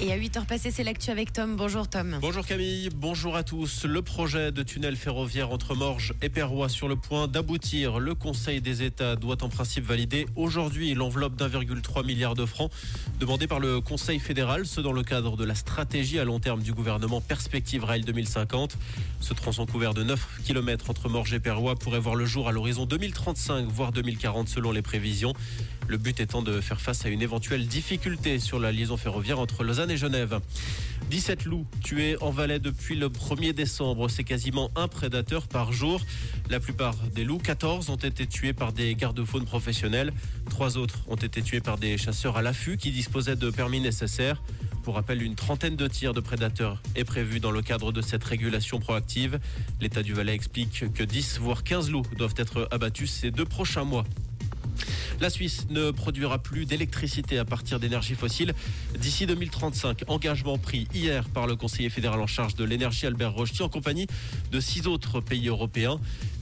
Et à 8h passées, c'est l'actu avec Tom. Bonjour Tom. Bonjour Camille, bonjour à tous. Le projet de tunnel ferroviaire entre Morges et Perrois sur le point d'aboutir. Le Conseil des États doit en principe valider aujourd'hui l'enveloppe d'1,3 milliard de francs demandée par le Conseil fédéral, ce dans le cadre de la stratégie à long terme du gouvernement Perspective Rail 2050. Ce tronçon couvert de 9 km entre Morges et Perrois pourrait voir le jour à l'horizon 2035, voire 2040 selon les prévisions. Le but étant de faire face à une éventuelle difficulté sur la liaison ferroviaire entre Lausanne et Genève. 17 loups tués en Valais depuis le 1er décembre. C'est quasiment un prédateur par jour. La plupart des loups, 14, ont été tués par des gardes-faunes professionnels. Trois autres ont été tués par des chasseurs à l'affût qui disposaient de permis nécessaires. Pour rappel, une trentaine de tirs de prédateurs est prévue dans le cadre de cette régulation proactive. L'État du Valais explique que 10 voire 15 loups doivent être abattus ces deux prochains mois. La Suisse ne produira plus d'électricité à partir d'énergie fossile d'ici 2035. Engagement pris hier par le conseiller fédéral en charge de l'énergie Albert Rochety en compagnie de six autres pays européens.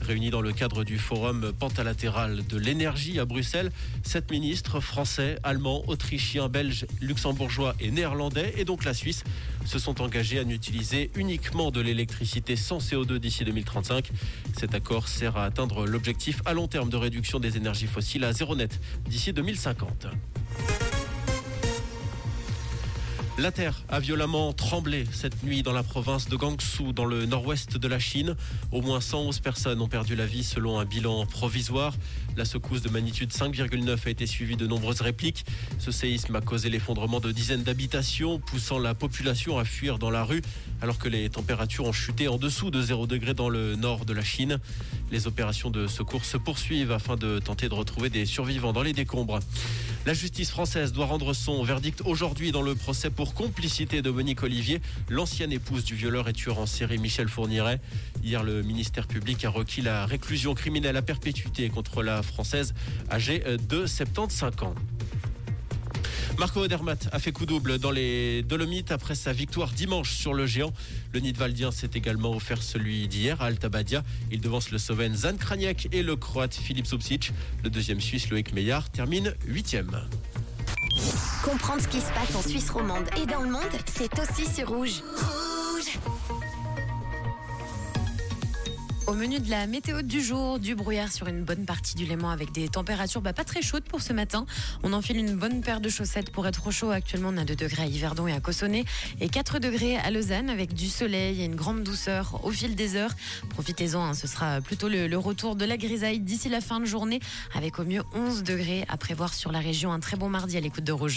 Réunis dans le cadre du forum pentalatéral de l'énergie à Bruxelles, sept ministres français, allemands, autrichiens, belges, luxembourgeois et néerlandais, et donc la Suisse, se sont engagés à n'utiliser uniquement de l'électricité sans CO2 d'ici 2035. Cet accord sert à atteindre l'objectif à long terme de réduction des énergies fossiles à zéro net d'ici 2050. La terre a violemment tremblé cette nuit dans la province de Gansu, dans le nord-ouest de la Chine. Au moins 111 personnes ont perdu la vie selon un bilan provisoire. La secousse de magnitude 5,9 a été suivie de nombreuses répliques. Ce séisme a causé l'effondrement de dizaines d'habitations, poussant la population à fuir dans la rue, alors que les températures ont chuté en dessous de 0 degré dans le nord de la Chine. Les opérations de secours se poursuivent afin de tenter de retrouver des survivants dans les décombres. La justice française doit rendre son verdict aujourd'hui dans le procès pour complicité de Monique Olivier, l'ancienne épouse du violeur et tueur en série Michel Fourniret. Hier, le ministère public a requis la réclusion criminelle à perpétuité contre la française âgée de 75 ans. Marco Odermatt a fait coup double dans les Dolomites après sa victoire dimanche sur le géant. Le Nidwaldien s'est également offert celui d'hier à Altabadia. Il devance le Slovène Zan Kraniak et le Croate Filip Subsic. Le deuxième Suisse Loïc Meillard termine huitième. Comprendre ce qui se passe en Suisse romande et dans le monde, c'est aussi sur Rouge. Au menu de la météo du jour, du brouillard sur une bonne partie du Léman avec des températures bah, pas très chaudes pour ce matin. On enfile une bonne paire de chaussettes pour être au chaud. Actuellement, on a 2 degrés à Yverdon et à Cossonay et 4 degrés à Lausanne avec du soleil et une grande douceur au fil des heures. Profitez-en, hein, ce sera plutôt le, retour de la grisaille d'ici la fin de journée avec au mieux 11 degrés à prévoir sur la région. Un très bon mardi à l'écoute de Rouge.